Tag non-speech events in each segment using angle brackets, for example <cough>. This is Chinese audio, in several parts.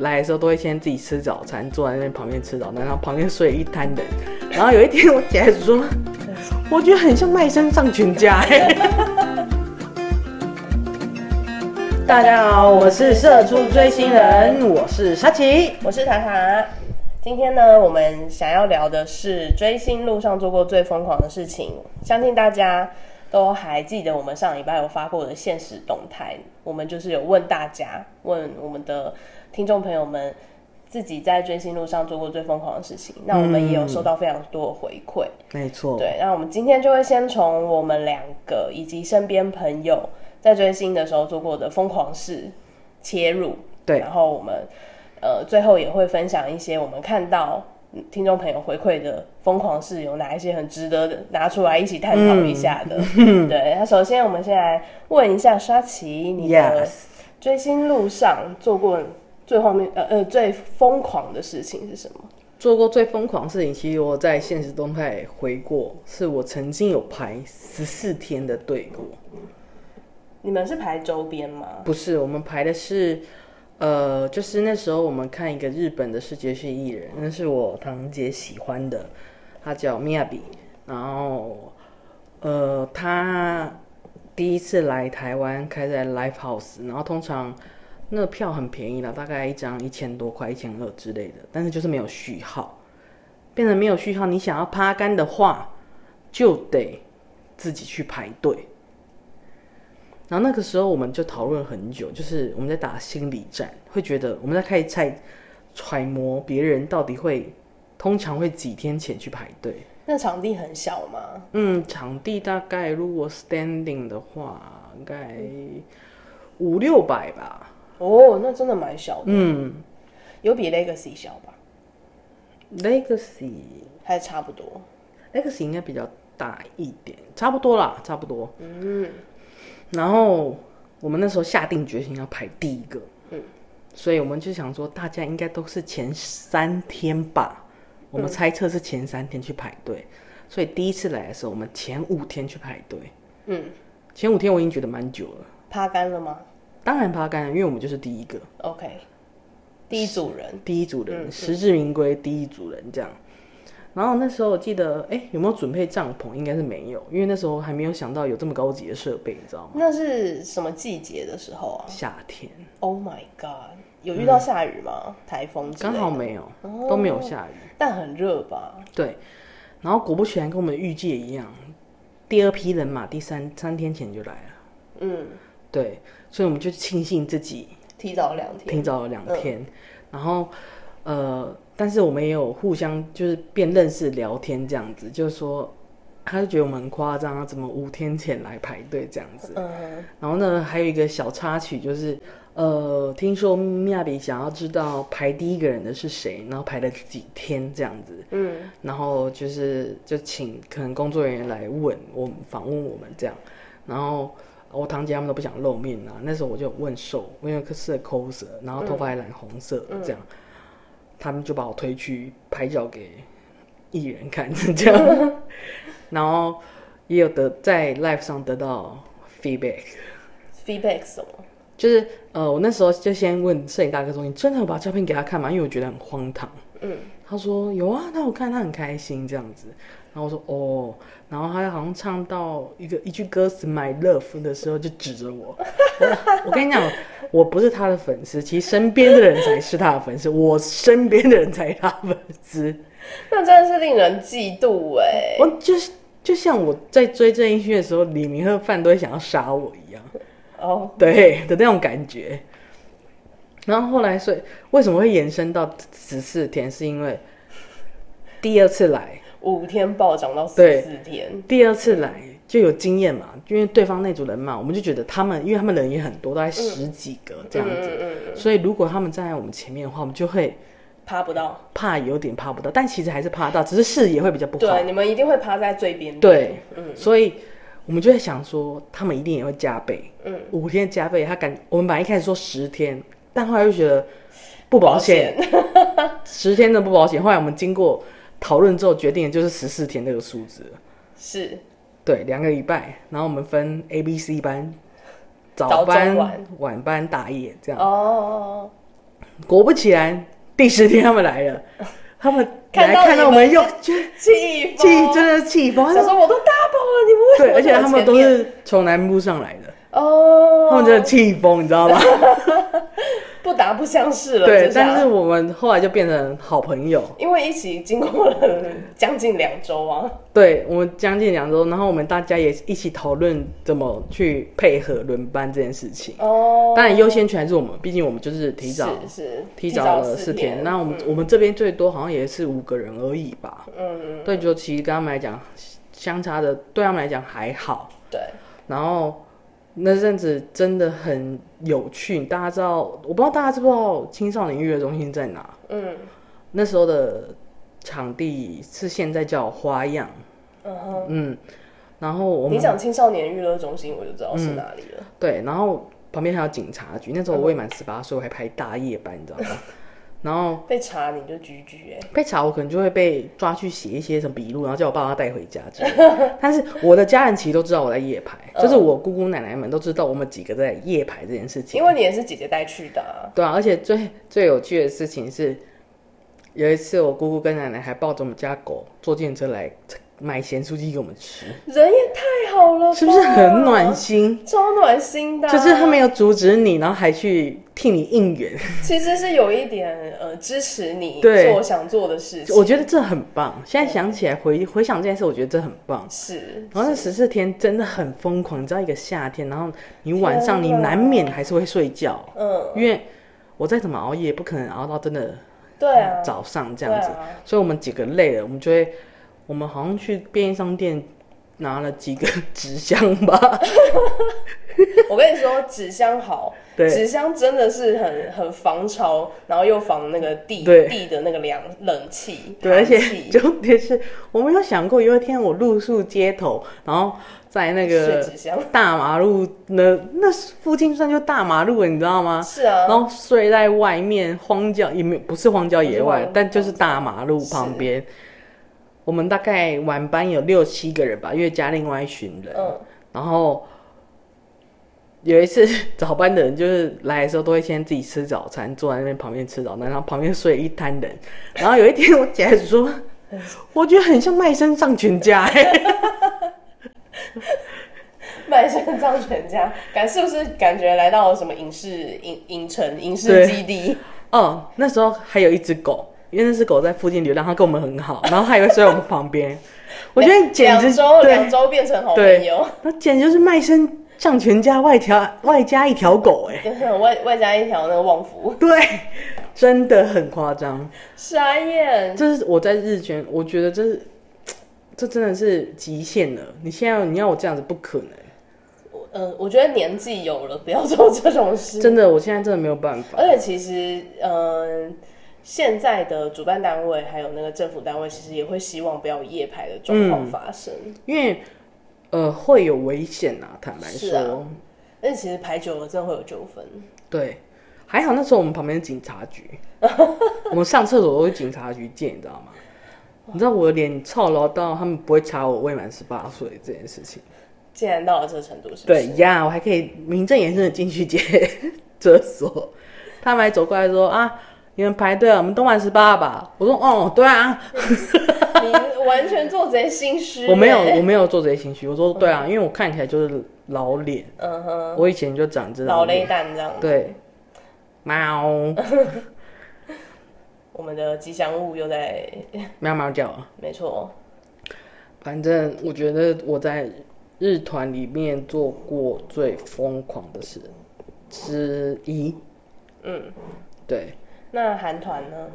来的时候都会先自己吃早餐，坐在那边旁边吃早餐，然后旁边睡一摊人。然后有一天我起来说，我觉得很像卖身上全家哎。大家好，我是社畜追星人，我是沙琪。我是塔塔。今天呢，我们想要聊的是追星路上做过最疯狂的事情。相信大家都还记得我们上礼拜有发过的现实动态，我们就是有问大家，问我们的听众朋友们自己在追星路上做过最疯狂的事情。那我们也有收到非常多的回馈。没错，对，那我们今天就会先从我们两个以及身边朋友在追星的时候做过的疯狂事切入。对然后我们呃最后也会分享一些我们看到嗯听众朋友回馈的疯狂事有哪一些很值得的拿出来一起探讨一下的。对，那首先我们先来问一下沙琪，你的追星路上做过最后面呃呃最疯狂的事情是什么？做过最疯狂的事情，其实我在现实动态回过，是我曾经有排十四天的队过。你们是排周边吗？不是，我们排的是，呃，就是那时候我们看一个日本的世界系艺人，那是我堂姐喜欢的，他叫 Miyabi，然后，呃，他第一次来台湾开在 Live House，然后通常那票很便宜了，大概一张一千多块、一千二之类的，但是就是没有序号，变成没有序号，你想要趴杆的话，就得自己去排队。然后那个时候我们就讨论很久，就是我们在打心理战，会觉得我们在开始猜揣摩别人到底会通常会几天前去排队。那场地很小吗？嗯，场地大概如果 standing 的话，应该五六百吧。哦，那真的蛮小的，嗯。有比 Legacy 小吧？，Legacy。还差不多？Legacy 应该比较大一点，差不多啦，差不多。嗯，然后我们那时候下定决心要排第一个，嗯，所以我们就想说，大家应该都是前三天吧，我们猜测是前三天去排队，所以第一次来的时候，我们前五天去排队，嗯，前五天我已经觉得蛮久了，趴干了吗当然怕干了，因为我们就是第一个，？OK，第一组人，第一组人，实至名归第一组人这样。然后那时候我记得，哎，有没有准备帐篷？应该是没有，因为那时候还没有想到有这么高级的设备，你知道吗？那是什么季节的时候啊夏天？Oh my god，有遇到下雨吗？台风刚好没有，都没有下雨。但很热吧？对，然后果不其然，跟我们预计的一样，第二批人马第三三天前就来了。嗯，对，所以我们就庆幸自己提早两天。提早了两天，然后呃，但是我们也有互相就是变认识聊天这样子，就是说，他就觉得我们很夸张啊，怎么五天前来排队这样子。嗯然后呢，还有一个小插曲就是，呃，听说米亚比想要知道排第一个人的是谁，然后排了几天这样子，嗯，然后就是就请可能工作人员来问我们访问我们这样，然后我堂姐他们都不想露面啊，那时候我就问瘦，因为是 coser，然后头发还染红色的这样，他们就把我推去拍照给艺人看 <laughs> 这样，然后也有得在 live 上得到 feedback。<laughs> feedback 什么？就是呃，我那时候就先问摄影大哥说：“你真的有把照片给他看吗？”因为我觉得很荒唐。嗯，他说有啊，那我看他很开心这样子。然后我说哦，然后他好像唱到一个一句歌词 “My Love” 的时候，就指着我。我我跟你讲，我不是他的粉丝，其实身边的人才是他的粉丝，我身边的人才是他的粉丝。那真的是令人嫉妒哎。我就是就像我在追郑义勋的时候，李明和范都会想要杀我一样。哦，对的那种感觉。然后后来，所以为什么会延伸到十四天？是因为第二次来，五天暴涨到十四天。第二次来就有经验嘛，因为对方那组人嘛，我们就觉得他们，因为他们人也很多，大概十几个这样子，嗯嗯所以如果他们站在我们前面的话，我们就会趴不到。怕有点怕不到，但其实还是怕到，只是视野会比较不好对，。你们一定会趴在最边对，嗯，所以我们就在想说，他们一定也会加倍，嗯，五天加倍。他感，我们本来一开始说十天，但后来又觉得不保险，十天的不保险。后来我们经过讨论之后，决定的就是十四天这个数字。是。对，两个礼拜，然后我们分 A、B、C 班，早早班中晚、晚班、打野这样。哦，果不其然，第十天他们来了，他们 <laughs> 来看到看到我们又 <laughs> 就气气真的气疯，他说我都 double 了，你们为什对，么而且他们都是从南部上来的，哦，他们真的气疯，你知道吗？<laughs> 不打不相识了。对，但是我们后来就变成好朋友。因为一起经过了将近两周啊，对我们将近两周，然后我们大家也一起讨论怎么去配合轮班这件事情。哦，当然优先权还是我们，毕竟我们就是提早是是提早了四四天。那我们、我们这边最多好像也是五个人而已吧。嗯嗯对，就其实跟他们来讲，相差的对他们来讲还好。对，然后那阵子真的很有趣，大家知道，我不知道大家知不知道青少年娱乐中心在哪？嗯那时候的场地是现在叫花样，嗯哼。嗯，然后我们你讲青少年娱乐中心，我就知道是哪里了。对，然后旁边还有警察局，那时候我未满十八岁，我还排大夜班，你知道吗？然后被查你就居居哎，被查，我可能就会被抓去写一些什么笔录，然后叫我爸妈带回家之类的。<laughs> 但是我的家人其实都知道我在夜排，就是我姑姑奶奶们都知道我们几个在夜排这件事情。因为你也是姐姐带去的、啊。对啊，而且最最有趣的事情是，有一次我姑姑跟奶奶还抱着我们家狗坐电车来买咸酥鸡给我们吃，人也太好了，是不是很暖心？超暖心的啊、就是他没有阻止你，然后还去替你应援，其实是有一点呃支持你 <laughs> 对做想做的事情。我觉得这很棒。现在想起来回回想这件事，我觉得这很棒。是，然后那十四天真的很疯狂，你知道一个夏天，然后你晚上你难免还是会睡觉，嗯，因为我再怎么熬夜，不可能熬到真的对啊，早上这样子。啊所以我们几个累了，我们就会，我们好像去便利商店拿了几个 <laughs> 纸箱吧，我跟你说，纸箱好，对。纸箱真的是很很防潮，然后又防那个地地的那个凉冷气，对，而且 <laughs> 重点是我没有想过有一天我露宿街头，然后在那睡个大马路那那附近算就大马路了，你知道吗？是啊，然后睡在外面荒郊，也没有不是荒郊野外。但就是大马路旁边。我们大概晚班有六七个人吧，因为加另外一群人。嗯，然后有一次 <laughs> 早班的人就是来的时候都会先自己吃早餐，坐在那边旁边吃早餐，然后旁边睡一摊人。然后有一天我姐还说，<laughs> 我觉得很像卖身上全家、欸。<laughs> 卖身葬全家，感是不是感觉来到了什么影视影影城影视基地？哦，那时候还有一只狗，因为那只狗在附近流浪，它跟我们很好，<laughs> 然后它也会睡我们旁边。我觉得简直两周对两周变成好朋对友，那简直就是卖身上全家外条外加一条狗哎、<laughs> 外外加一条那个旺夫，对，真的很夸张。傻眼。这是我在日圈，我觉得这是这真的是极限了。你现在你要我这样子不可能，呃，我觉得年纪有了，不要做这种事。真的，我现在真的没有办法。而且其实，嗯、现在的主办单位还有那个政府单位，其实也会希望不要有夜排的状况发生。因为呃会有危险啊，坦白说，但其实排久了，真的会有纠纷。对。还好那时候我们旁边是警察局，<laughs> 我们上厕所都是警察局见，你知道吗？你知道我的脸操劳到他们不会查我未满十八岁这件事情。竟然到了这个程度，是是？对呀，我还可以名正言顺的进去接 <laughs> 厕所。他们还走过来说啊，你们排队了，我们东莞十八吧？我说哦，对啊，你完全做贼心虚、<laughs> 我没有，欸我没有做贼心虚。我说对啊，因为我看起来就是老脸，嗯哼，我以前就长这老雷。蛋这样。对，喵 <laughs> 我们的吉祥物又在，<laughs> 喵喵叫啊。没错，反正我觉得我在日团里面做过最疯狂的事之一。嗯。对，那韩团呢？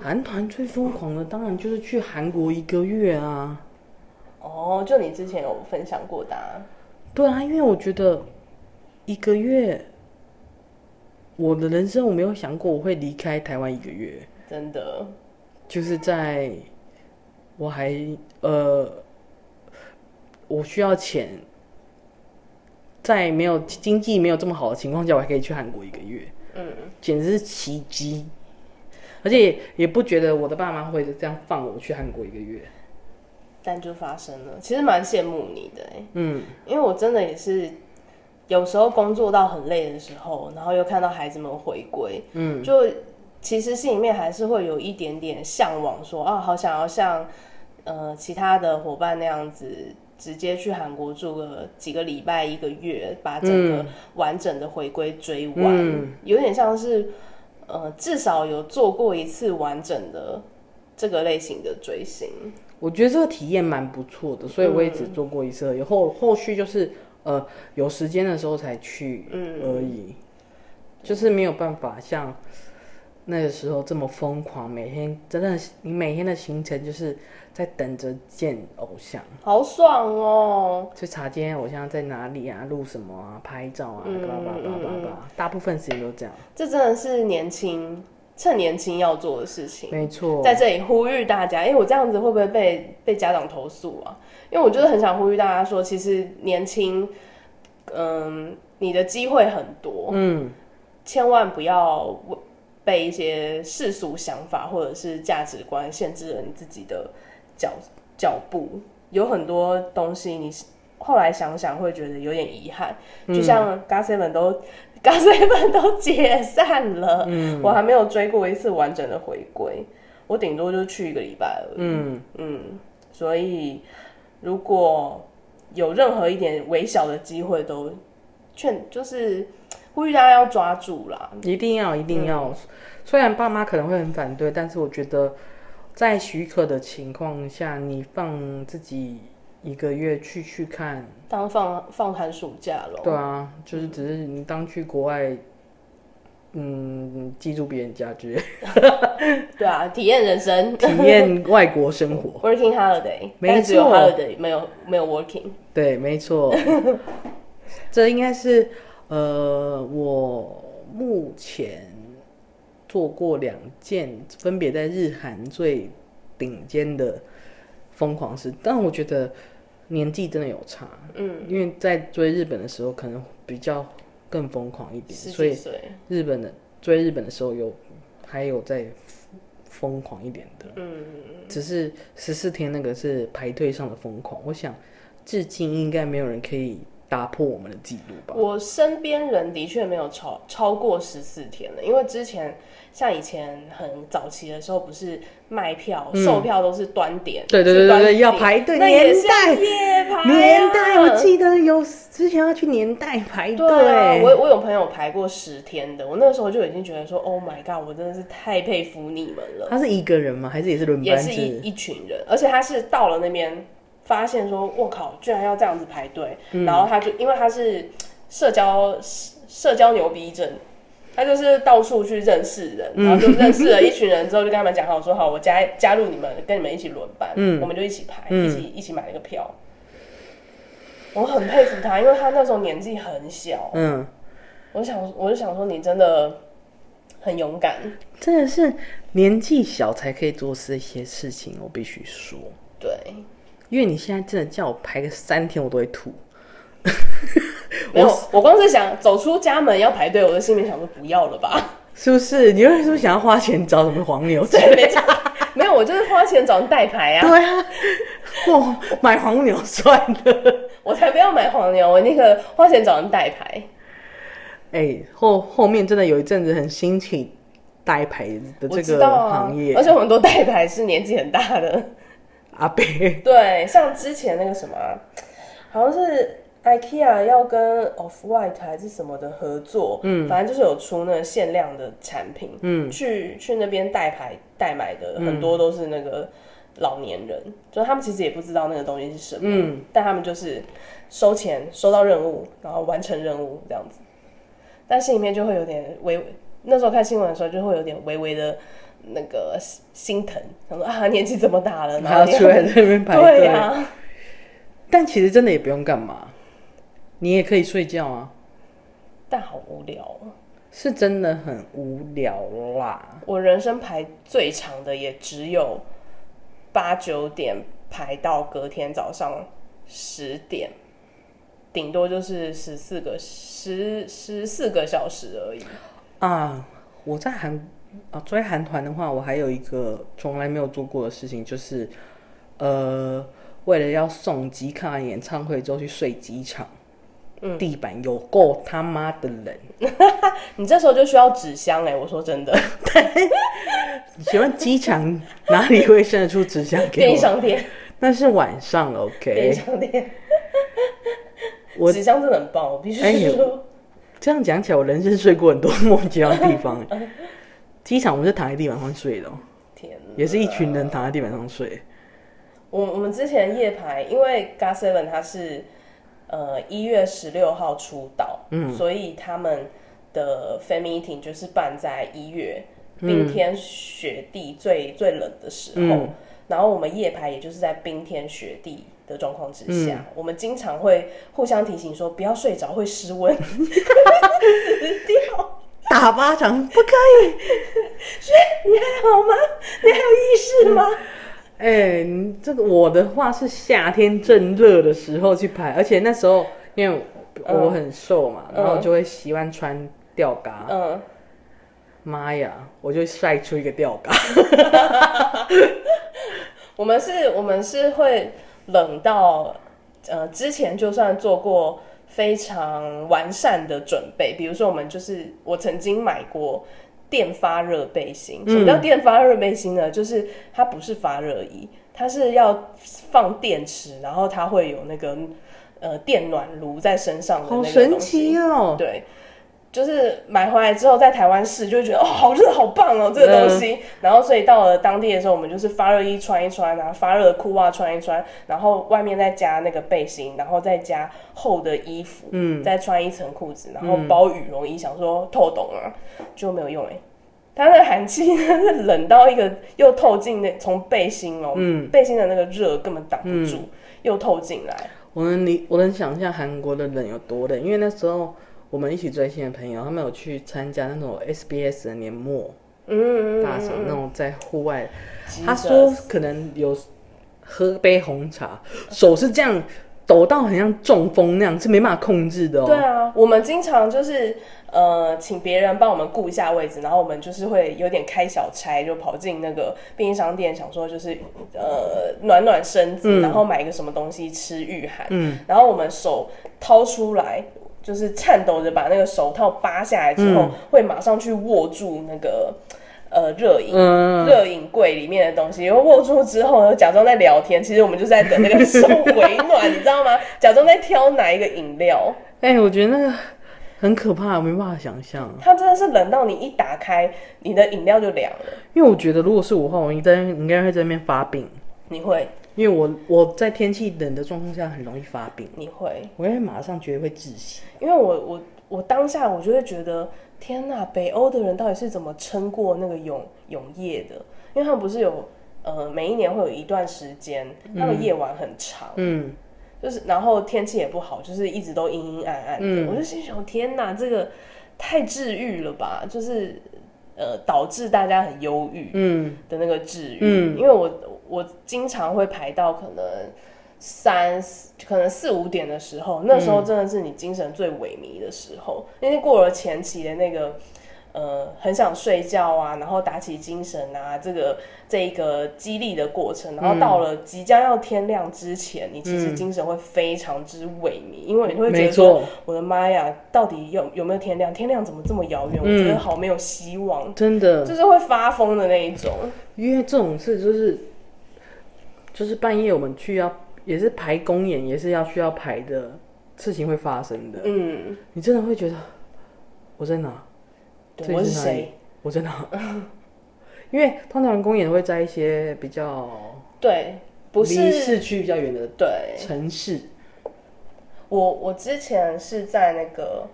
韩团最疯狂的当然就是去韩国一个月啊。哦，就你之前有分享过的、啊，对啊，因为我觉得一个月，我的人生我没有想过我会离开台湾一个月，真的，就是在我还呃，我需要钱，在没有经济没有这么好的情况下，我还可以去韩国一个月，嗯，简直是奇迹。而且也不觉得我的爸妈会这样放我去韩国一个月。但就发生了，其实蛮羡慕你的哎，嗯，因为我真的也是有时候工作到很累的时候，然后又看到孩子们回归，嗯，就其实心里面还是会有一点点向往说啊，好想要像呃其他的伙伴那样子。直接去韩国住个几个礼拜、一个月，把整个完整的回归追完，有点像是呃，至少有做过一次完整的这个类型的追星。我觉得这个体验蛮不错的，所以我也只做过一次，以后后续就是呃有时间的时候才去而已，就是没有办法像那个时候这么疯狂，每天真的你每天的行程就是。在等着见偶像，好爽哦！去查今天偶像在哪里啊，录什么啊，拍照啊，叭叭叭叭叭，大部分时间都这样。这真的是年轻，趁年轻要做的事情。没错，在这里呼吁大家，因为我这样子会不会被被家长投诉啊？因为我就是很想呼吁大家说，其实年轻，嗯，你的机会很多，嗯，千万不要被一些世俗想法或者是价值观限制了你自己的。脚脚步有很多东西，你后来想想会觉得有点遗憾。就像 g a s v e n 都 g a s v e n 都解散了，我还没有追过一次完整的回归，我顶多就去一个礼拜而已。嗯嗯，所以如果有任何一点微小的机会，都劝就是呼吁大家要抓住啦，一定要一定要。虽然爸妈可能会很反对，但是我觉得。在许可的情况下，你放自己一个月去去看，当放放寒暑假咯。对啊，就是只是你当去国外，嗯，记住别人家居。<laughs> 对啊，体验人生，<laughs> 体验外国生活。Working holiday，没错，holiday 没有没有 working。对，没错。<laughs> 这应该是呃，我目前。做过两件，分别在日韩最顶尖的疯狂事，但我觉得年纪真的有差，嗯，因为在追日本的时候可能比较更疯狂一点，所以日本的追日本的时候有还有在疯狂一点的，嗯，只是十四天那个是排队上的疯狂，我想至今应该没有人可以。打破我们的记录吧。我身边人的确没有超超过十四天了，因为之前像以前很早期的时候，不是卖票售票都是端点，对对对对对，要排队。年代年代，我记得有之前要去年代排队。我我有朋友排过十天的，我那时候就已经觉得说，Oh my god，我真的是太佩服你们了。他是一个人吗？还是也是轮班也是一一群人，而且他是到了那边。发现说，我靠，居然要这样子排队，然后他就因为他是社交社交牛逼症，他就是到处去认识人，然后就认识了一群人之后，就跟他们讲好说好，我加加入你们，跟你们一起轮班，嗯，我们就一起排，一起一起买那个票。我很佩服他，因为他那时候年纪很小，嗯，我想我就想说，你真的很勇敢，真的是年纪小才可以做这些事情，我必须说，对。因为你现在真的叫我排个三天，我都会吐。<laughs> 没有，我光是想走出家门要排队，我的心里想说不要了吧？是不是？你为什么想要花钱找什么黄牛？对，没错，没有，我就是花钱找人代排啊。对啊，我买黄牛算了，我才不要买黄牛，我那个花钱找人代排。哎，后后面真的有一阵子很兴起代排的这个行业，而且很多代排是年纪很大的。阿贝 <laughs> 对，像之前那个什么，好像是 IKEA 要跟 Off White 还是什么的合作，嗯，反正就是有出那个限量的产品，嗯，去去那边代牌代买的很多都是那个老年人，就他们其实也不知道那个东西是什么，嗯，但他们就是收钱收到任务，然后完成任务这样子，但心里面就会有点微，那时候看新闻的时候就会有点微微的。那个心疼，他说啊，年纪这么大了，还要出来在那边排队啊。但其实真的也不用干嘛，你也可以睡觉啊。但好无聊，是真的很无聊啦。我人生排最长的也只有八九点排到隔天早上十点，顶多就是十四个十十四个小时而已啊。我在韩。啊，追韩团的话，我还有一个从来没有做过的事情，就是，呃，为了要送机看完演唱会之后去睡机场。地板有够他妈的冷。<laughs> 你这时候就需要纸箱哎、我说真的，<laughs> 请问机场哪里会生得出纸箱给便利我？商店，那是晚上了，OK。商店，我纸箱真的很棒，我必须说，这样讲起来，我人生睡过很多莫名其妙的地方。<laughs> 机场我们是躺在地板上睡的哦、天哪，也是一群人躺在地板上睡。我我们之前夜排，因为 g a Seven 它是呃一月十六号出道，嗯，所以他们的 fan meeting 就是办在一月冰天雪地最、最冷的时候，嗯。然后我们夜排也就是在冰天雪地的状况之下，我们经常会互相提醒说不要睡着会失温，<laughs> 死掉。打巴掌不可以。<laughs> 你还好吗？你还有意识吗？哎、你这个我的话是夏天正热的时候去拍，而且那时候因为我很瘦嘛，然后就会喜欢穿吊嘎。嗯，妈呀，我就晒出一个吊嘎。<laughs> 我们是，我们是会冷到，呃，之前就算做过非常完善的准备，比如说我们就是我曾经买过电发热背心。什么叫电发热背心呢？就是它不是发热衣，它是要放电池，然后它会有那个呃电暖炉在身上的那个神东西奇哦！对，就是买回来之后在台湾试，就会觉得哦，好热好棒哦，这个东西。然后所以到了当地的时候，我们就是发热衣穿一穿啊，发热的裤袜穿一穿，然后外面再加那个背心，然后再加厚的衣服，嗯，再穿一层裤子，然后包羽绒衣，想说透懂啊，就没有用哎、它那个寒气真是冷到一个又透进那从背心哦，嗯，背心的那个热根本挡不住，又透进来，我能理，我能想象韩国的冷有多冷，因为那时候我们一起追星的朋友，他们有去参加那种 SBS 的年末嗯嗯大赏，那种在户外，嗯，他说可能有喝杯红茶，手是这样抖到很像中风那样，是没办法控制的哦。对啊，我们经常就是呃，请别人帮我们顾一下位置，然后我们就是会有点开小差，就跑进那个便利商店，想说就是呃暖暖身子，然后买一个什么东西吃御寒。嗯，然后我们手掏出来。就是颤抖着把那个手套扒下来之后，会马上去握住那个呃热饮，嗯，热饮柜里面的东西，然后握住之后呢，假装在聊天，其实我们就是在等那个手回暖，你知道吗？<laughs> 假装在挑哪一个饮料。哎、我觉得那个很可怕，我没办法想象。它真的是冷到你一打开，你的饮料就凉了。因为我觉得如果是我的话，我应该应该会在那边发病，你会，因为我我在天气冷的状况下很容易发病，你会，我应该马上觉得会窒息。因为我我我当下我就会觉得，天呐，北欧的人到底是怎么撑过那个永永夜的？因为他们不是有呃每一年会有一段时间，他们夜晚很长，嗯，就是然后天气也不好，就是一直都阴阴暗暗的。我就心想，天哪，这个太治愈了吧！就是呃，导致大家很忧郁嗯的那个治愈。嗯因为我我经常会排到可能三可能四五点的时候，那时候真的是你精神最萎靡的时候，因为过了前期的那个。呃，很想睡觉啊，然后打起精神啊，这个这一个激励的过程，然后到了即将要天亮之前，你其实精神会非常之萎靡，因为你会觉得说，我的妈呀，到底有有没有天亮？天亮怎么这么遥远？我觉得好没有希望，真的，就是会发疯的那一种。因为这种事就是就是半夜我们去要也是排公演，也是要需要排的事情会发生的。嗯，你真的会觉得我在哪？对，我是谁？我在哪？<laughs> 因为通常公演会在一些比较对，不离是市区比较远的对。城市。我我之前是在那个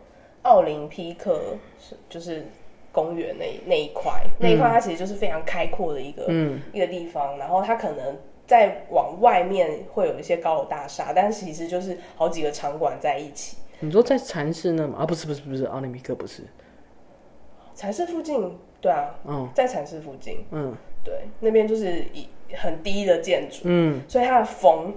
奥林匹克，是就是公园那那一块，那一块它其实就是非常开阔的一个、嗯一个地方，然后它可能再往外面会有一些高楼大厦，但其实就是好几个场馆在一起。你说在禅寺那吗？啊，不是不是不是，奥林匹克不是。禅寺附近，对啊，嗯在禅寺附近，嗯对，那边就是一很低的建筑，嗯所以它的风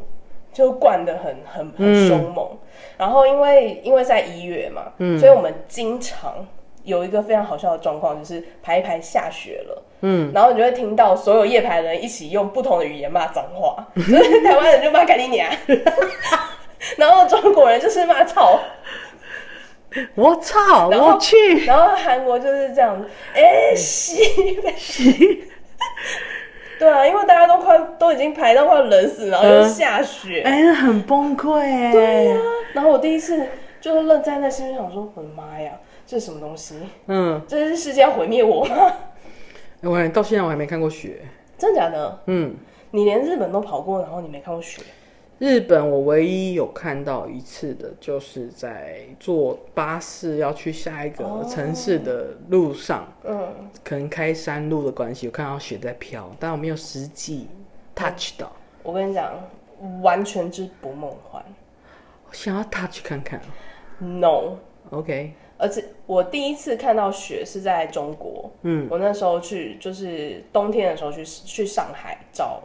就灌的很很很凶猛。然后因为因为在一月嘛，所以我们经常有一个非常好笑的状况，就是排一排下雪了。嗯，然后你就会听到所有夜排的人一起用不同的语言骂脏话，就是台湾人就骂干你娘，<laughs> 然后中国人就是骂操，我操，我去，然后韩国就是这样。子，哎、西西 <laughs> 对啊，因为大家都快都已经排到快冷死，然后又下雪，哎、那很崩溃。哎。对啊，然后我第一次就是愣在那，心里想说，我的妈呀，这是什么东西？嗯，这是世界要毁灭我吗？<laughs> 我还到现在我还没看过雪。真假的？嗯，你连日本都跑过，然后你没看过雪？日本我唯一有看到一次的，就是在坐巴士要去下一个城市的路上，嗯，可能开山路的关系，我看到雪在飘，但我没有实际 touch 到。我跟你讲，完全之不梦幻我想要 touch 看看。，no。而且我第一次看到雪是在中国，嗯，我那时候去就是冬天的时候去去上海找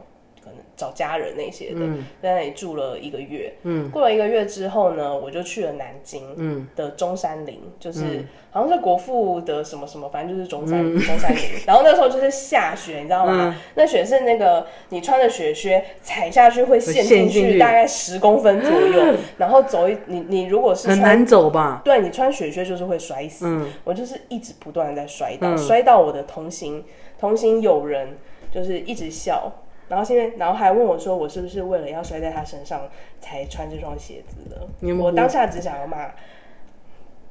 找家人那些的，在那里住了一个月，嗯，过了一个月之后呢，我就去了南京，嗯，的中山陵，就是、好像是国父的什么什么，反正就是中山、<laughs> 中山陵。然后那时候就是下雪，你知道吗？那雪是那个你穿着雪靴踩下去会陷进去，大概十公分左右，<laughs> 然后走一你你如果是穿很难走吧？对你穿雪靴就是会摔死，嗯。我就是一直不断的在摔倒，摔到我的同行同行友人就是一直笑，然后现在然后还问我说我是不是为了要摔在他身上才穿这双鞋子的？你有没有我当下只想要骂，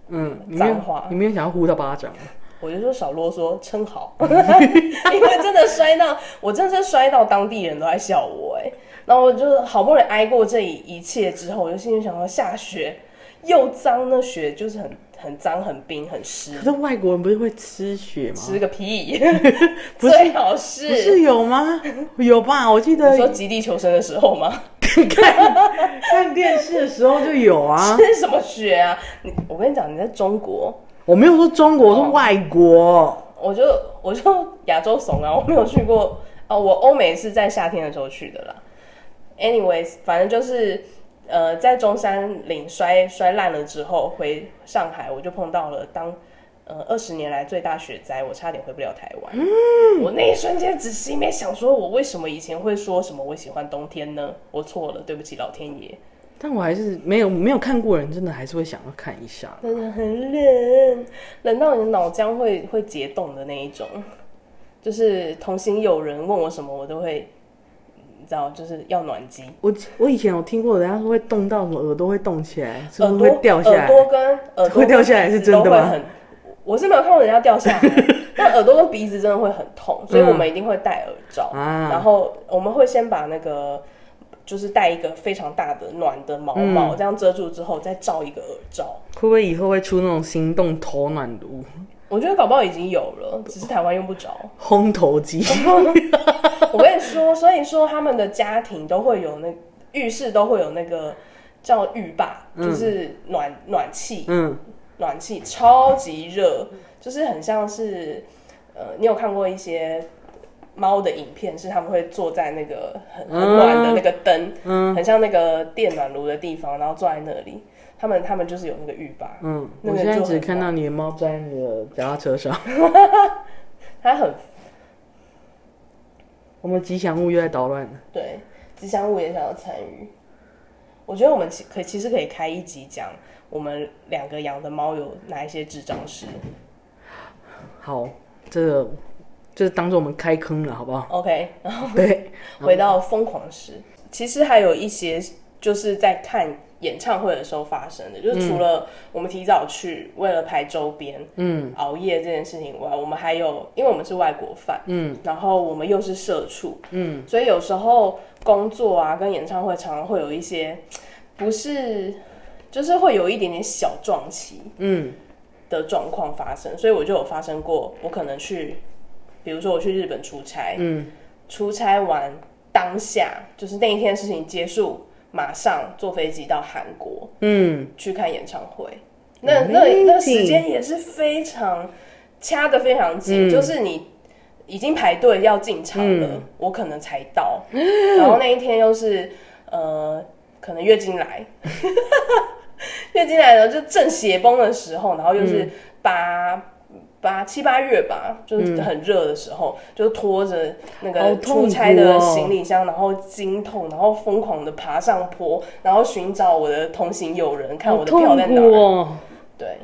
嗯，你没有脏话你没有想要呼他巴掌？我就说少啰嗦，撑好，<laughs> 因为真的摔到我真的是摔到当地人都在笑我哎，然后我就好不容易挨过这一一切之后，我就心里想说下雪又脏，那雪就是很很脏、很冰、很湿可，是外国人不是会吃雪吗？吃个屁！<laughs> 不是最好不是是有吗？有吧？我记得你说极地求生的时候吗？<laughs> 看看电视的时候就有啊。吃什么雪啊？你我跟你讲，你在中国，我没有说中国，我说外国。我就我就亚洲怂啊，我没有去过啊、我欧美是在夏天的时候去的啦。Anyways，反正就是呃，在中山陵摔摔烂了之后，回上海我就碰到了当呃二十年来最大雪灾，我差点回不了台湾。嗯我那一瞬间只心里面想说，我为什么以前会说什么我喜欢冬天呢？我错了，对不起老天爷。但我还是没有没有看过人，真的还是会想要看一下。真的很冷，冷到你的脑浆会会结冻的那一种。就是同行有人问我什么，我都会，你知道，就是要暖机，我我以前有听过人家说会冻到什么耳朵会冻起来，是不是耳朵会掉下来？耳朵跟耳朵会掉下来是真的吗？我是没有看过人家掉下来，<laughs> 但耳朵跟鼻子真的会很痛，所以我们一定会戴耳罩。啊然后我们会先把那个就是戴一个非常大的暖的毛毛，这样遮住之后，再罩一个耳罩。会不会以后会出那种心动头暖炉、我觉得搞不好已经有了，只是台湾用不着。烘头机？<laughs> 我跟你说，所以说他们的家庭都会有那浴室都会有那个叫浴霸，就是暖暖气，嗯，暖气超级热，就是很像是呃，你有看过一些猫的影片，是他们会坐在那个很很暖的那个灯，嗯，很像那个电暖炉的地方，然后坐在那里。他们他们就是有那个浴霸，嗯，那我现在个就只看到你的猫在你的脚踏车上。<laughs> 它很我们吉祥物又在捣乱了。对，吉祥物也想要参与。我觉得我们其可以其实可以开一集讲我们两个养的猫有哪一些智障事。好，这个就是当做我们开坑了，好不好？OK，对，回到疯狂时，其实还有一些就是在看演唱会的时候发生的，就是除了我们提早去为了排周边，嗯，熬夜这件事情以外，我们还有因为我们是外国饭，嗯，然后我们又是社畜，嗯，所以有时候工作啊跟演唱会常常会有一些不是，就是会有一点点小撞期，嗯，的状况发生，所以我就有发生过，我可能去，比如说我去日本出差，嗯，出差完当下就是那一天事情结束，马上坐飞机到韩国嗯，去看演唱会。那那那时间也是非常掐的非常紧，就是你已经排队要进场了，我可能才到，<gasps> 然后那一天又是呃，可能月经来，<laughs> 月经来了就正血崩的时候，然后又是八八七八月吧，就是很热的时候，就拖着那个出差的哦行李箱，然后经痛，然后疯狂的爬上坡，然后寻找我的同行友人，看我的票在哪。对，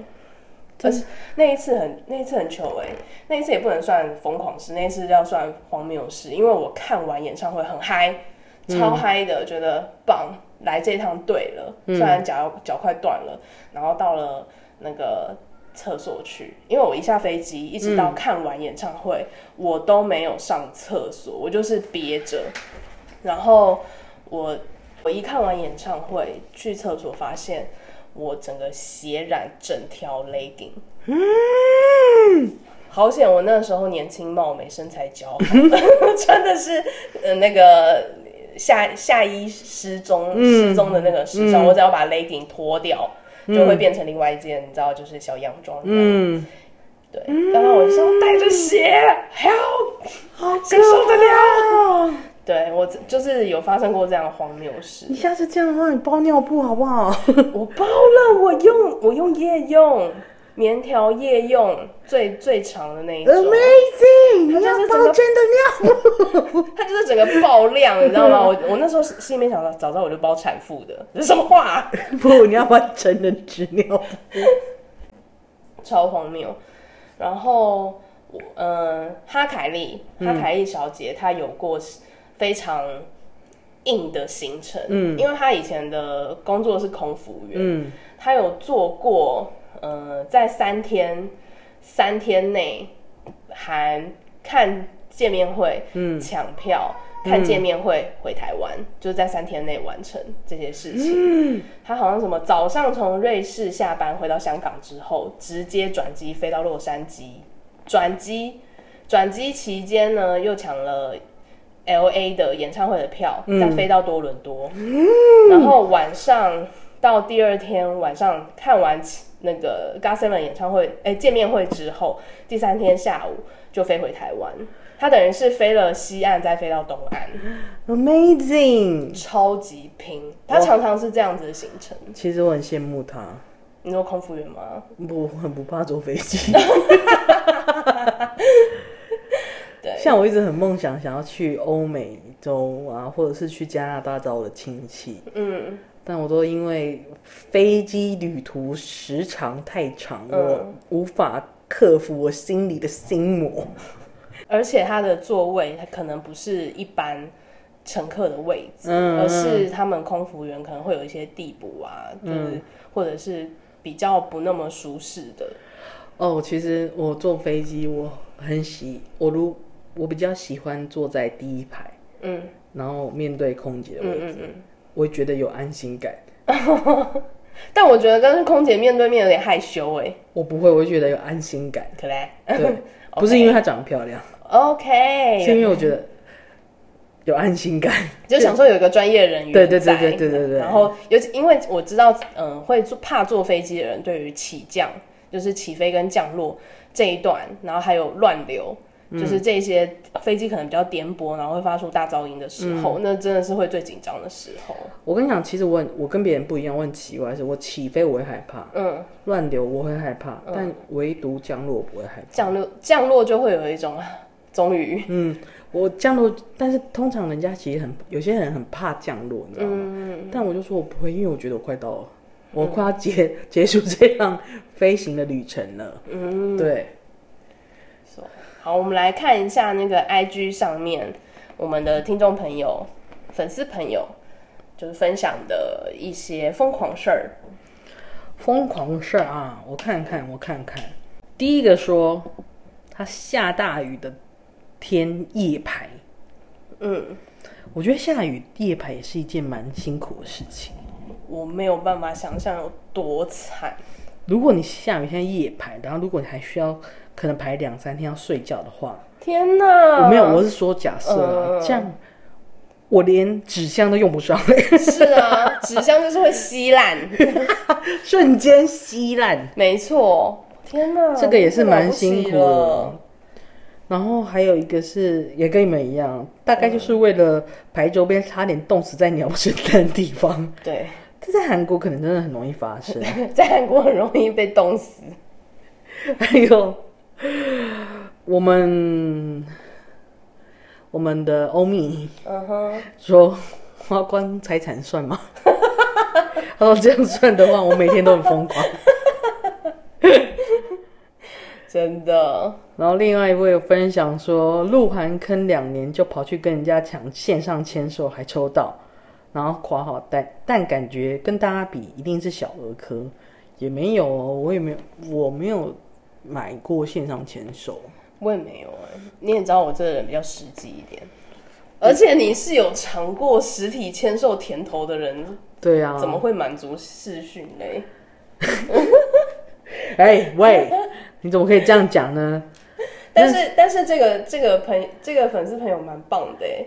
而且那一次很那一次很糗哎、那一次也不能算疯狂事，那一次要算荒谬事，因为我看完演唱会很嗨，超嗨的，觉得棒，来这一趟对了，虽然脚脚快断了，然后到了那个。厕所去，因为我一下飞机，一直到看完演唱会，我都没有上厕所，我就是憋着。然后我我一看完演唱会去厕所，发现我整个血染整条 legging。嗯好险！我那时候年轻貌美，身材姣好，<laughs> 穿的是呃那个夏夏衣失踪、失踪的那个时尚，我只要把 legging 脱掉，就会变成另外一件，你知道，就是小洋装。嗯，对，刚刚我说带着血，help，好谁受得了？了？对我就是有发生过这样的荒谬事你。下次这样的话，你包尿布好不好？<laughs> 我包了，我用我用夜用棉条夜用最最长的那一种，Amazing！你要就是整真的尿布。<laughs> 它就是整个爆量，你知道吗？我我那时候心里面想到，早知道我就包产妇的，<laughs> 这是什么话？<laughs> 不，你要包成人纸尿布。超荒谬。然后，我嗯，哈凯丽，哈凯丽小姐，她有过非常硬的行程，嗯，因为她以前的工作是空服员，嗯，她有做过，呃，在三天三天内含看见面会，嗯，抢票。看见面会回台湾，就是在三天内完成这些事情。他好像什么早上从瑞士下班回到香港之后，直接转机飞到洛杉矶，转机转机期间呢，又抢了 L A 的演唱会的票，再飞到多伦多，然后晚上到第二天晚上看完那个 Seven 演唱会，哎、见面会之后，第三天下午就飞回台湾。他等于是飞了西岸，再飞到东岸，Amazing！超级拼。他常常是这样子的行程。其实我很羡慕他，你说空服员吗？我很不怕坐飞机。<laughs> 对，像我一直很梦想想要去欧美洲啊，或者是去加拿大找我的亲戚，嗯，但我都因为飞机旅途时长太长，嗯我无法克服我心里的心魔。<laughs> 而且他的座位，它可能不是一般乘客的位置，嗯而是他们空服员可能会有一些地补啊，就是、或者是比较不那么舒适的。哦，其实我坐飞机我很喜，我如我比较喜欢坐在第一排，嗯然后面对空姐的位置。我会觉得有安心感。<laughs> 但我觉得跟空姐面对面有点害羞哎，我不会，我会觉得有安心感。可来。对，<laughs> 不是因为她长得漂亮，OK，是因为我觉得有安心感。就想说有一个专业人员对对对在对对对对然后尤其因为我知道，嗯、会坐怕坐飞机的人，对于起降，就是起飞跟降落这一段，然后还有乱流，嗯就是这些飞机可能比较颠簸，然后会发出大噪音的时候，嗯。那真的是会最紧张的时候。我跟你讲，其实我很我跟别人不一样，我很奇怪的是，我起飞我会害怕，嗯，乱流我会害怕，但唯独降落我不会害怕。降落降落就会有一种啊终于，嗯，我降落，但是通常人家其实很有些人很怕降落，你知道吗？嗯，但我就说我不会，因为我觉得我快到了，我快要结、结束这趟飞行的旅程了。嗯，对，好，我们来看一下那个 IG 上面我们的听众朋友、粉丝朋友就是分享的一些疯狂事儿。疯狂事儿啊，我看看，我看看。第一个说，他下大雨的天夜排，嗯，我觉得下雨夜排也是一件蛮辛苦的事情。我没有办法想象有多惨。如果你下雨天夜排，然后如果你还需要可能排两三天要睡觉的话，天哪！我没有，我是说假设啊，嗯这样我连纸箱都用不上，是啊，<laughs> 纸箱就是会稀烂。<laughs> 瞬间稀烂，没错，天哪，这个也是蛮辛苦的。然后还有一个是也跟你们一样，大概就是为了排周边，差点冻死在鸟生蛋的地方。<laughs> 对，这在韩国可能真的很容易发生。在韩国很容易被冻死。还有 <laughs> 我们我们的欧米嗯哼，说花光财产算吗？<laughs> 他说这样算的话，我每天都很疯狂。<laughs> 真的，然后另外一位有分享说，鹿晗坑两年就跑去跟人家抢线上签售，还抽到，然后夸好，但但感觉跟大家比，一定是小儿科，也没有哦，我也没有，我没有买过线上签售。我也没有哎、你也知道我这个人比较实际一点，而且你是有尝过实体签售甜头的人，对啊，怎么会满足视讯嘞？<laughs> 哎喂，你怎么可以这样讲呢？<laughs> 但是但是这个这个朋这个粉丝朋友蛮棒的哎，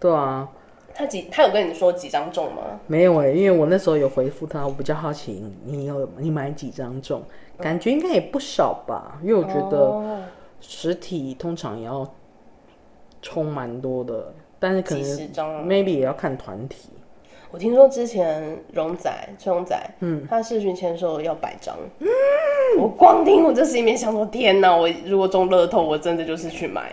对啊，他几他有跟你说几张中吗？没有哎、因为我那时候有回复他，我比较好奇你有你买几张中，感觉应该也不少吧，因为我觉得哦实体通常也要充蛮多的，但是可能 maybe 也要看团体。我听说之前荣仔崔荣仔，嗯，他视讯签售要百张，嗯我光听我这心里面想说，天哪！我如果中乐透，我真的就是去买，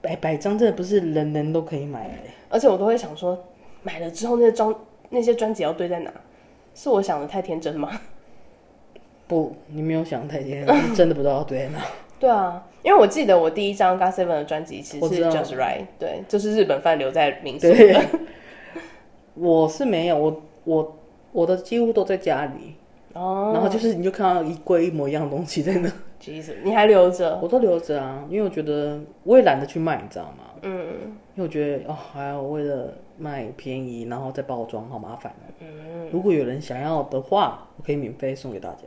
百百张真的不是人人都可以买的、而且我都会想说，买了之后那些专那些专辑要堆在哪？是我想的太天真吗？<laughs> 不，你没有想太天，真真的不知道要堆在哪。<laughs> 对啊，因为我记得我第一张 GOT7 的专辑其实是 Just Right，对，就是日本饭留在民宿的。，<laughs> 我是没有，我我我的几乎都在家里，哦，然后就是你就看到一柜一模一样的东西在那，其实你还留着，我都留着啊，因为我觉得我也懒得去卖，你知道吗？嗯因为我觉得哦，还要为了卖便宜，然后再包装，好麻烦哦。嗯，如果有人想要的话，我可以免费送给大家。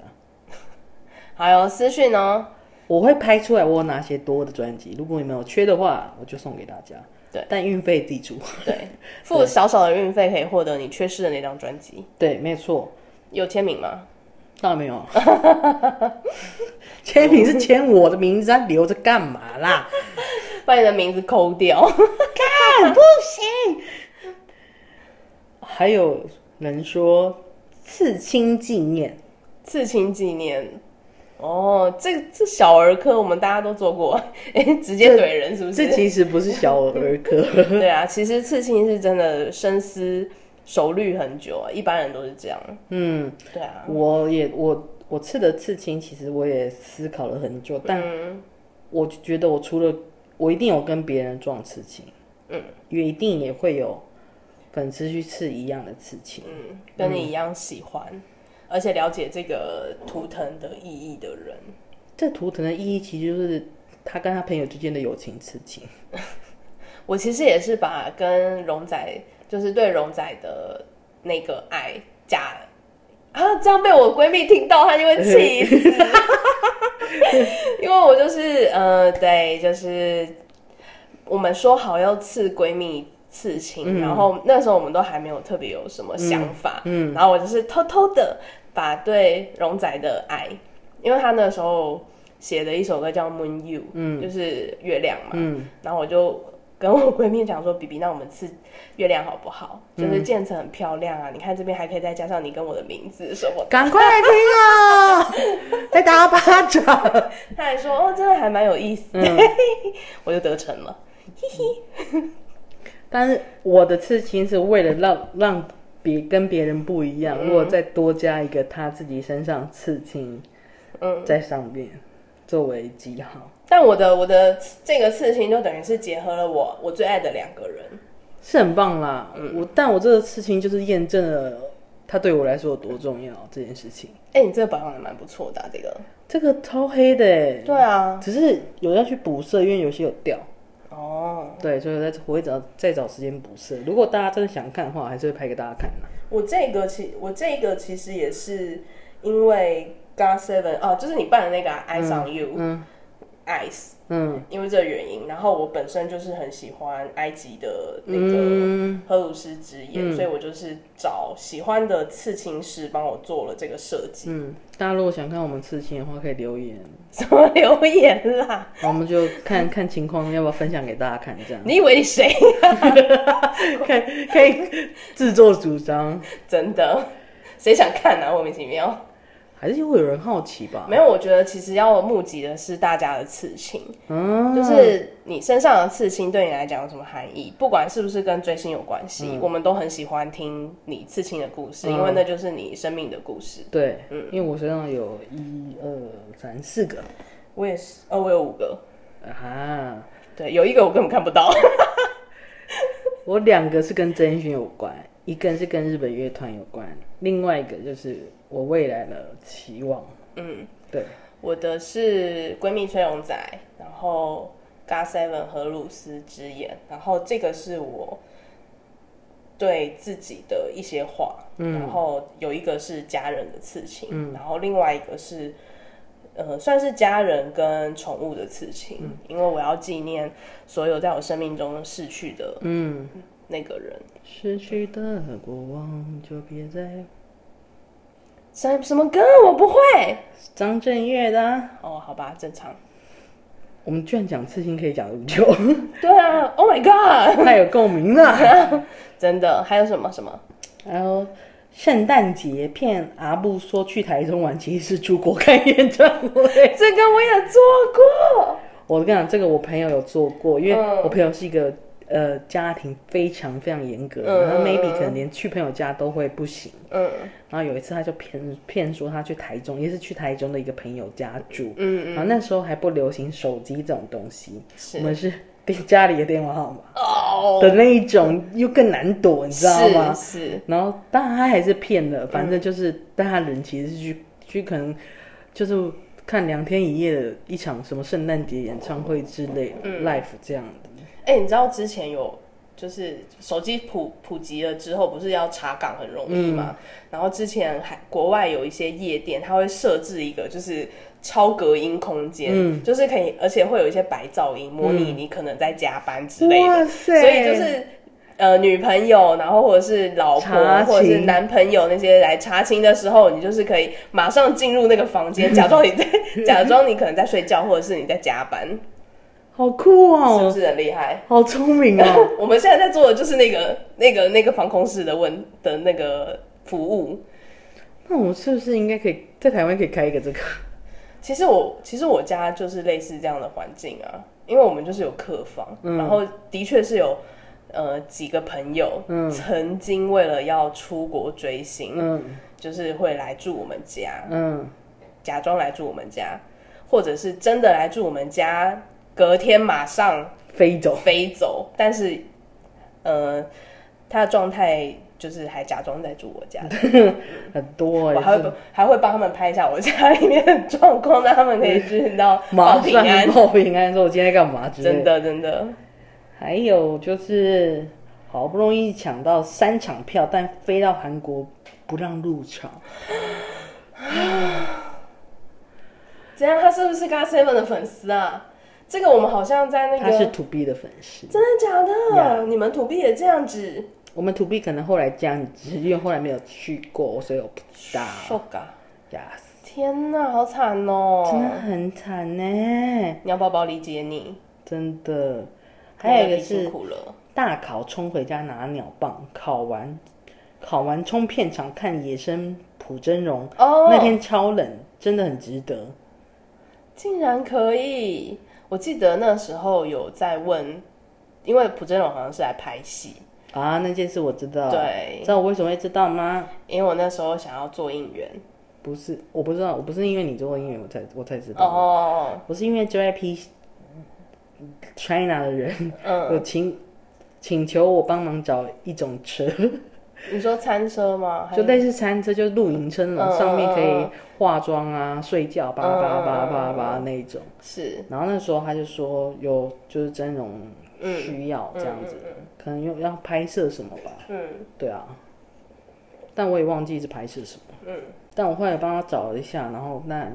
<laughs> 还有私讯哦，我会拍出来我有哪些多的专辑，如果你们有缺的话，我就送给大家。对，但运费自己出。对，<laughs> 付少少的运费可以获得你缺失的那张专辑，对，没错，有签名吗？当然没有。<laughs> 签名是签我的名字，他留着干嘛啦？把你的名字抠掉。<laughs> 干不行还有人说刺青纪念，刺青纪念。哦，这这小儿科我们大家都做过，<laughs> 哎，直接怼人是不是？这其实不是小儿科。<laughs> 对啊，其实刺青是真的深思熟虑很久啊，一般人都是这样。嗯，对啊，我也我我刺的刺青，其实我也思考了很久，但嗯我觉得我除了我一定有跟别人撞刺青，嗯，也一定也会有粉丝去刺一样的刺青。嗯，跟你一样喜欢，而且了解这个图腾的意义的人。这图腾的意义其实就是他跟他朋友之间的友情刺青。<laughs> 我其实也是把跟荣仔，就是对荣仔的那个爱加啊，这样被我闺蜜听到，她就会 <laughs> 气死。<laughs> 因为我就是呃，对，就是我们说好要刺闺蜜刺青，然后那时候我们都还没有特别有什么想法，嗯，然后我就是偷偷的把对荣仔的爱，因为他那时候写的一首歌叫《Moon You》，嗯，就是月亮嘛，嗯，然后我就跟我闺蜜讲说：“比比，那我们刺月亮好不好？就是建成很漂亮啊，你看这边还可以再加上你跟我的名字什么的。赶快来听啊！<laughs> 再打巴掌。”他还说：“哦，真的还蛮有意思的。嗯 <laughs> 我就得逞了。<laughs> 但是我的刺青是为了让让别跟别人不一样，如果再多加一个他自己身上刺青，嗯，在上面作为记号，但我的我的这个刺青就等于是结合了我我最爱的两个人。是很棒啦。我但我这个刺青就是验证了它对我来说有多重要这件事情。哎、你这个保养的蛮不错的、啊，这个。这个超黑的欸，对啊，只是有要去补色，因为有些有掉。哦，对，所以我在我会找再找时间补色。如果大家真的想看的话，还是会拍给大家看的。我这个其我这个其实也是因为 God Seven 哦，就是你办的那个、啊 Eyes on You、嗯 Eyes，嗯因为这个原因，然后我本身就是很喜欢埃及的那个嗯，荷鲁斯之眼，所以我就是找喜欢的刺青师帮我做了这个设计。嗯，大家如果想看我们刺青的话，可以留言，<laughs> 什么留言啦？我们就看 <laughs> 看情况，要不要分享给大家看，这样你以为你谁？<laughs> 可以可以自作主张。真的，谁想看啊？莫名其妙。还是会有人好奇吧？没有，我觉得其实要募集的是大家的刺青，嗯，就是你身上的刺青对你来讲有什么含义？不管是不是跟追星有关系，我们都很喜欢听你刺青的故事，因为那就是你生命的故事。对，嗯因为我身上有一二三四个我也是，哦，我有五个，啊，对，有一个我根本看不到。<laughs> 我两个是跟真勋有关，一个是跟日本乐团有关，另外一个就是我未来的期望。嗯，对，我的是闺蜜崔永仔，然后 GOT Seven 和露丝之眼，然后这个是我对自己的一些话，然后有一个是家人的刺青，然后另外一个是呃算是家人跟宠物的刺青，因为我要纪念所有在我生命中逝去的嗯，那个人。失去的过往就别再。什什么歌我不会张震岳的啊、哦，好吧，正常。我们居然讲刺青可以讲这么久，<laughs> 对啊，Oh my God，太有共鸣了。<laughs> 真的，还有什么什么？还有圣诞节骗阿布说去台中玩，其实是出国看演唱会。这个我也做过。我跟你讲，这个我朋友有做过，因为嗯我朋友是一个呃家庭非常非常严格，嗯然后嗯 maybe 嗯可能连去朋友家都会不行。嗯。然后有一次他就骗骗说他去台中，也是去台中的一个朋友家住，嗯然后那时候还不流行手机这种东西，我们是电家里的电话号码哦，的那一种，又更难躲，你知道吗？是是，然后当然他还是骗了，反正就是，但他人其实是去去可能就是看两天一夜的一场什么圣诞节演唱会之类的、，life 这样的。哎、你知道之前有就是手机普普及了之后，不是要查岗很容易吗？然后之前还国外有一些夜店，它会设置一个就是超隔音空间，就是可以，而且会有一些白噪音，模拟你可能在加班之类的。哇塞！所以就是呃女朋友，然后或者是老婆或者是男朋友那些来查寝的时候，你就是可以马上进入那个房间，假装你在 <laughs> 假装你可能在睡觉，或者是你在加班，好酷是不哦，是很厉害？好聪明哦。<laughs> 我们现在在做的就是那个那个那个防空室的问的那个服务。那我们是不是应该可以在台湾可以开一个这个？其实我其实我家就是类似这样的环境啊，因为我们就是有客房，然后的确是有呃几个朋友，曾经为了要出国追星，嗯就是会来住我们家，嗯，假装来住我们家，或者是真的来住我们家，隔天马上飞走。飞走，但是呃他的状态就是还假装在住我家，<laughs> 很多哎、我还会还会帮他们拍一下我家里面的状况，让他们可以知道 <laughs> 马报平安上。报平安，说我今天在干嘛之类真。的真的，还有就是好不容易抢到三场票，但飞到韩国不让入场。<sighs> 怎样？他是不是 GOT Seven 的粉丝啊？这个我们好像在那个他是 To B 的粉丝，真的假的 Yeah 你们土币也这样子？我们 To B 可能后来这样子，因为后来没有去过，所以我不知道。shock 啊！呀，天哪，好惨哦！真的很惨呢，鸟宝宝理解你，真的。还有一个辛是苦了。大考冲回家拿鸟棒，考完考完冲片场看野生朴真荣，哦，那天超冷，真的很值得。竟然可以！我记得那时候有在问，因为朴真荣好像是来拍戏，啊，那件事我知道。对知道我为什么会知道吗？因为我那时候想要做应援。不是，我不知道，我不是因为你做过音乐我才我才知道，哦，我是因为 JYP China 的人嗯，有请请求我帮忙找一种车，你说餐车吗？就类似餐车，就是露营车那种，嗯上面可以化妆啊、睡觉、叭叭叭叭叭叭那一种。是，然后那时候他就说有就是真容需要这样子，可能又要拍摄什么吧，嗯。对啊，但我也忘记是拍摄什么。嗯，但我后来帮他找了一下，然后那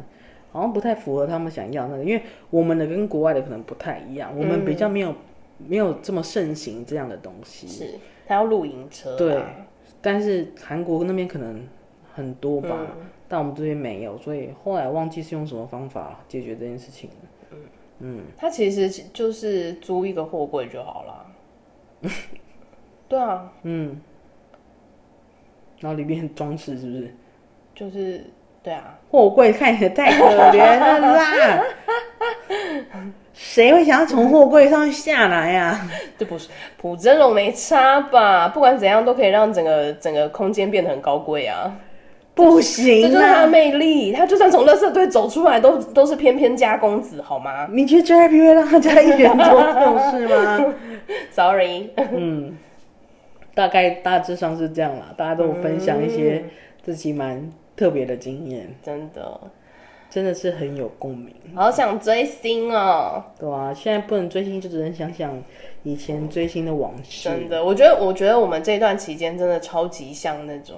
好像不太符合他们想要那个，因为我们的跟国外的可能不太一样，我们比较没有、没有这么盛行这样的东西。是，他要露营车、啊。对，但是韩国那边可能很多吧，嗯但我们这边没有，所以后来忘记是用什么方法解决这件事情了。嗯，他其实就是租一个货柜就好了。<laughs> 对啊，嗯，然后里面装饰是不是？就是对啊，货柜看起来太可怜了啦，谁会想要从货柜上下来呀、<laughs> 这不是普真龙没差吧？不管怎样都可以让整个整个空间变得很高贵啊，这不行这就是他的啊！魅力。他就算从垃圾堆走出来，都都是翩翩家公子，好吗你觉得 JYP 会让他家一人做这种事吗？？<laughs> Sorry，嗯，大概大致上是这样啦，大家都有分享一些自己蛮特别的经验，真的真的是很有共鸣。好想追星哦。对啊，现在不能追星，就只能想想以前追星的往事。真的，我觉得，我觉得我们这段期间真的超级像那种，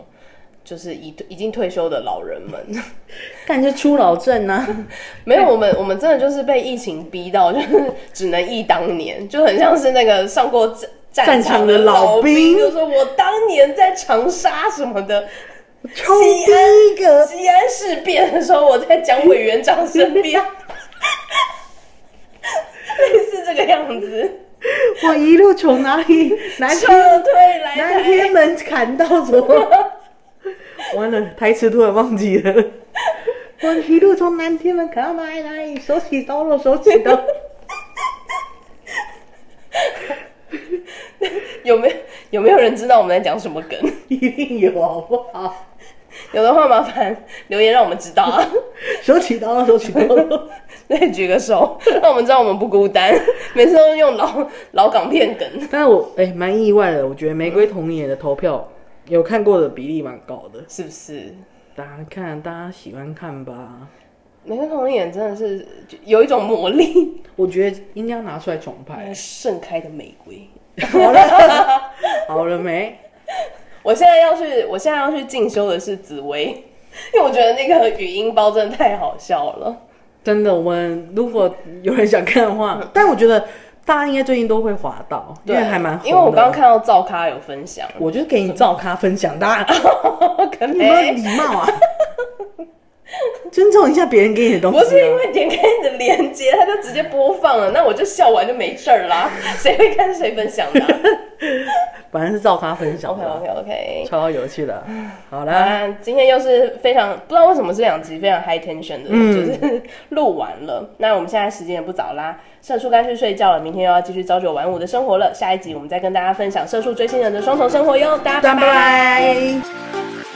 就是已已经退休的老人们。<laughs> 感觉出老症啊，<laughs> 没有，我们我们真的就是被疫情逼到，<laughs> 就是只能忆当年，就很像是那个上过战战场的老老兵。就说我当年在长沙什么的，西安一个。西安事变的时候，我在蒋委员长身边，类似这个样子，我一路从哪里南撤天退来台。南天门砍到什么？<laughs> 完了，台词突然忘记了。<laughs> 我一路从南天门砍到哪里哪里，手起刀落，手起刀。<laughs> 有没有有没有人知道我们在讲什么梗？一定有好不好？有的话麻烦留言让我们知道啊，手起刀落，手起刀落。对，举个手，让我们知道我们不孤单。每次都是用老老港片梗，但是我哎蛮、意外的，我觉得《玫瑰童年》的投票有看过的比例蛮高的。是不是？大家看，大家喜欢看吧？每个童年真的是有一种魔力，<laughs> 我觉得应该要拿出来重拍。盛开的玫瑰。好了，<laughs> 好了没？我现在要去，我现在要去进修的是紫薇，因为我觉得那个语音包真的太好笑了。真的，我们如果有人想看的话，但我觉得大家应该最近都会滑到，因为还蛮。因为我刚刚看到赵咖有分享，我就给你赵咖分享，大家 <laughs> 可你有没有能礼貌啊？<laughs> 尊重一下别人给你的东西、啊。不是因为点开你的链接，他就直接播放了，<laughs> 那我就笑完就没事儿啦。<laughs> 谁会看谁分享的啊、反正是照他分享 OK，OK OK。超有趣的。好啦，啊，今天又是非常不知道为什么这两集非常 high tension 的，就是录完了。那我们现在时间也不早啦，社畜该去睡觉了，明天又要继续朝九晚五的生活了。下一集我们再跟大家分享社畜追星人的双重生活哟，大家拜拜拜。